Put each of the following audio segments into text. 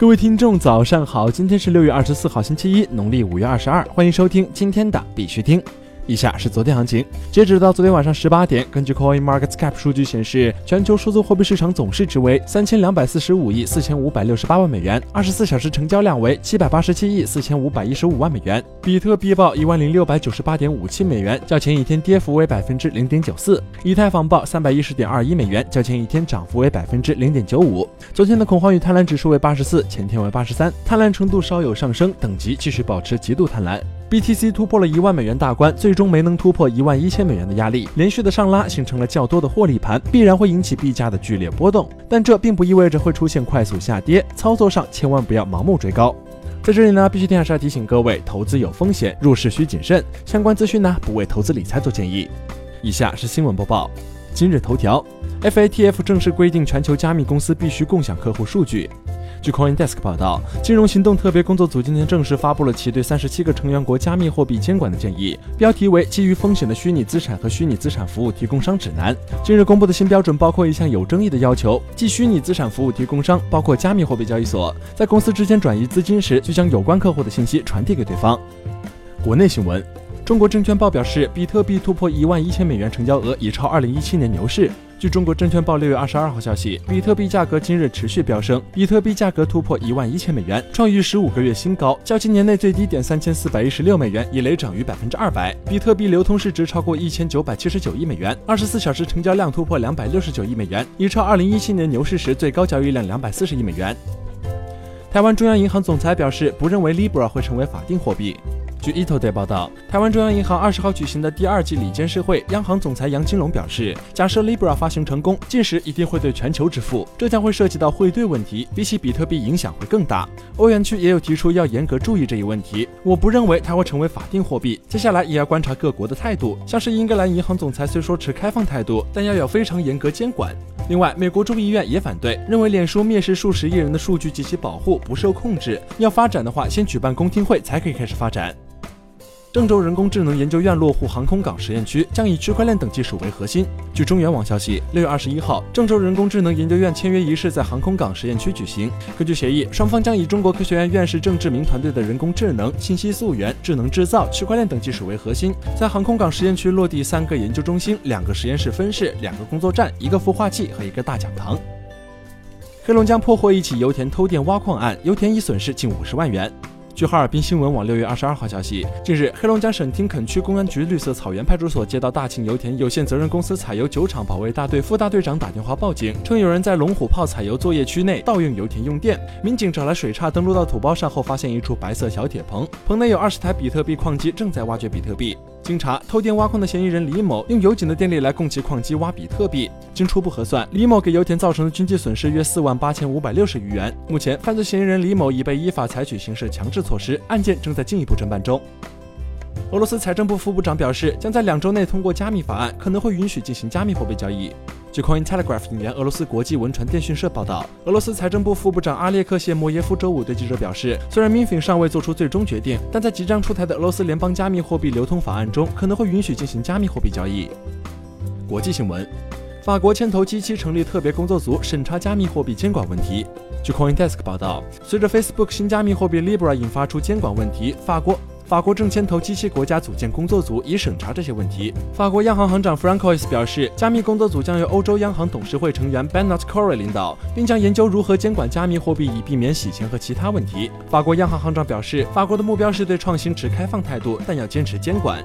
各位听众，早上好！今天是六月二十四号，星期一，农历五月二十二。欢迎收听今天的必须听。以下是昨天行情，截止到昨天晚上十八点，根据 Coin Market Cap 数据显示，全球数字货币市场总市值为三千两百四十五亿四千五百六十八万美元，二十四小时成交量为七百八十七亿四千五百一十五万美元。比特币报一万零六百九十八点五七美元，较前一天跌幅为百分之零点九四。以太坊报三百一十点二一美元，较前一天涨幅为百分之零点九五。昨天的恐慌与贪婪指数为八十四，前天为八十三，贪婪程度稍有上升，等级继续保持极度贪婪。BTC 突破了一万美元大关，最终没能突破一万一千美元的压力，连续的上拉形成了较多的获利盘，必然会引起币价的剧烈波动。但这并不意味着会出现快速下跌，操作上千万不要盲目追高。在这里呢，必须还是要提醒各位，投资有风险，入市需谨慎。相关资讯呢，不为投资理财做建议。以下是新闻播报。今日头条，FATF 正式规定全球加密公司必须共享客户数据。据 CoinDesk 报道，金融行动特别工作组今天正式发布了其对三十七个成员国加密货币监管的建议，标题为《基于风险的虚拟资产和虚拟资产服务提供商指南》。近日公布的新标准包括一项有争议的要求，即虚拟资产服务提供商包括加密货币交易所，在公司之间转移资金时，就将有关客户的信息传递给对方。国内新闻，中国证券报表示，比特币突破一万一千美元成交额已超二零一七年牛市。据中国证券报六月二十二号消息，比特币价格今日持续飙升，比特币价格突破一万一千美元，创逾十五个月新高，较今年内最低点三千四百一十六美元已雷涨逾百分之二百。比特币流通市值超过一千九百七十九亿美元，二十四小时成交量突破两百六十九亿美元，已超二零一七年牛市时最高交易量两百四十亿美元。台湾中央银行总裁表示，不认为 Libra 会成为法定货币。据 ETOday 报道，台湾中央银行二十号举行的第二季理监事会，央行总裁杨金龙表示，假设 Libra 发行成功，届时一定会对全球支付，这将会涉及到汇兑问题，比起比特币影响会更大。欧元区也有提出要严格注意这一问题，我不认为它会成为法定货币。接下来也要观察各国的态度，像是英格兰银行总裁虽说持开放态度，但要有非常严格监管。另外，美国众议院也反对，认为脸书蔑视数十亿人的数据及其保护不受控制，要发展的话，先举办公听会才可以开始发展。郑州人工智能研究院落户航空港实验区，将以区块链等技术为核心。据中原网消息，六月二十一号，郑州人工智能研究院签约仪式在航空港实验区举行。根据协议，双方将以中国科学院院士郑志明团队的人工智能、信息溯源、智能制造、区块链等技术为核心，在航空港实验区落地三个研究中心、两个实验室分室、两个工作站、一个孵化器和一个大讲堂。黑龙江破获一起油田偷电挖矿案，油田已损失近五十万元。据哈尔滨新闻网六月二十二号消息，近日，黑龙江省汀垦区公安局绿色草原派出所接到大庆油田有限责任公司采油酒厂保卫大队副大队长打电话报警，称有人在龙虎炮采油作业区内盗用油田用电。民警找来水叉登陆到土包上后，发现一处白色小铁棚，棚内有二十台比特币矿机正在挖掘比特币。经查，偷电挖矿的嫌疑人李某用油井的电力来供其矿机挖比特币。经初步核算，李某给油田造成的经济损失约四万八千五百六十余元。目前，犯罪嫌疑人李某已被依法采取刑事强制措施，案件正在进一步侦办中。俄罗斯财政部副部长表示，将在两周内通过加密法案，可能会允许进行加密货币交易。据 Coin Telegraph 引援俄罗斯国际文传电讯社报道，俄罗斯财政部副部长阿列克谢莫耶夫周五对记者表示，虽然 MiFIN 尚未做出最终决定，但在即将出台的俄罗斯联邦加密货币流通法案中，可能会允许进行加密货币交易。国际新闻，法国牵头 G7 成立特别工作组审查加密货币监管问题。据 CoinDesk 报道，随着 Facebook 新加密货币 Libra 引发出监管问题，法国。法国正牵头机器国家组建工作组，以审查这些问题。法国央行行长 Francois 表示，加密工作组将由欧洲央行董事会成员 Bernard c o r r y 领导，并将研究如何监管加密货币，以避免洗钱和其他问题。法国央行行长表示，法国的目标是对创新持开放态度，但要坚持监管。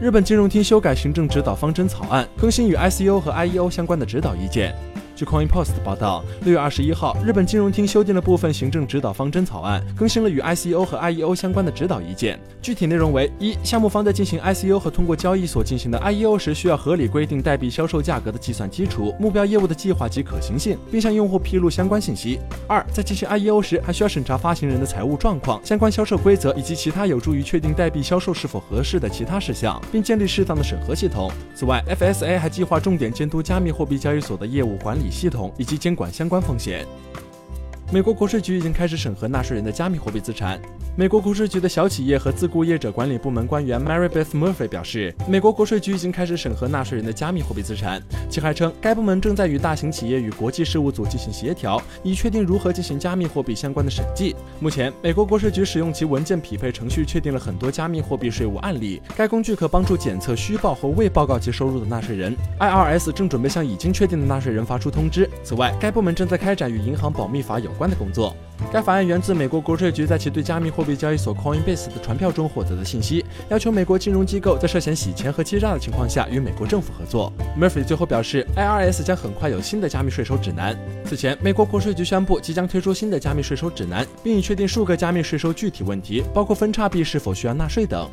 日本金融厅修改行政指导方针草案，更新与 ICO 和 IEO 相关的指导意见。据 Coin Post 报道，六月二十一号，日本金融厅修订了部分行政指导方针草案，更新了与 ICO 和 IEO 相关的指导意见。具体内容为：一、项目方在进行 ICO 和通过交易所进行的 IEO 时，需要合理规定代币销售价格的计算基础、目标业务的计划及可行性，并向用户披露相关信息。二、在进行 IEO 时，还需要审查发行人的财务状况、相关销售规则以及其他有助于确定代币销售是否合适的其他事项，并建立适当的审核系统。此外，FSA 还计划重点监督加密货币交易所的业务管理系统以及监管相关风险。美国国税局已经开始审核纳税人的加密货币资产。美国国税局的小企业和自雇业者管理部门官员 Mary Beth Murphy 表示，美国国税局已经开始审核纳税人的加密货币资产。其还称，该部门正在与大型企业与国际事务组进行协调，以确定如何进行加密货币相关的审计。目前，美国国税局使用其文件匹配程序确定了很多加密货币税务案例。该工具可帮助检测虚报或未报告其收入的纳税人。IRS 正准备向已经确定的纳税人发出通知。此外，该部门正在开展与银行保密法有关的工作。该法案源自美国国税局在其对加密货币交易所 Coinbase 的传票中获得的信息，要求美国金融机构在涉嫌洗钱和欺诈的情况下与美国政府合作。Murphy 最后表示，IRS 将很快有新的加密税收指南。此前，美国国税局宣布即将推出新的加密税收指南，并已确定数个加密税收具体问题，包括分叉币是否需要纳税等。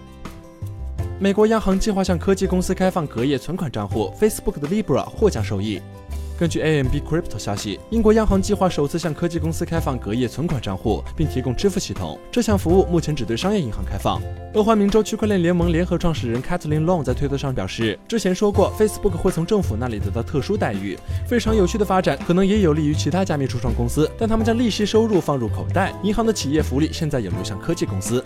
美国央行计划向科技公司开放隔夜存款账户，Facebook 的 Libra 或将受益。根据 AMB Crypto 消息，英国央行计划首次向科技公司开放隔夜存款账户，并提供支付系统。这项服务目前只对商业银行开放。俄亥明州区块链联盟联合创始人 Kathleen Long 在推特上表示，之前说过 Facebook 会从政府那里得到特殊待遇，非常有趣的发展，可能也有利于其他加密初创公司，但他们将利息收入放入口袋。银行的企业福利现在也流向科技公司。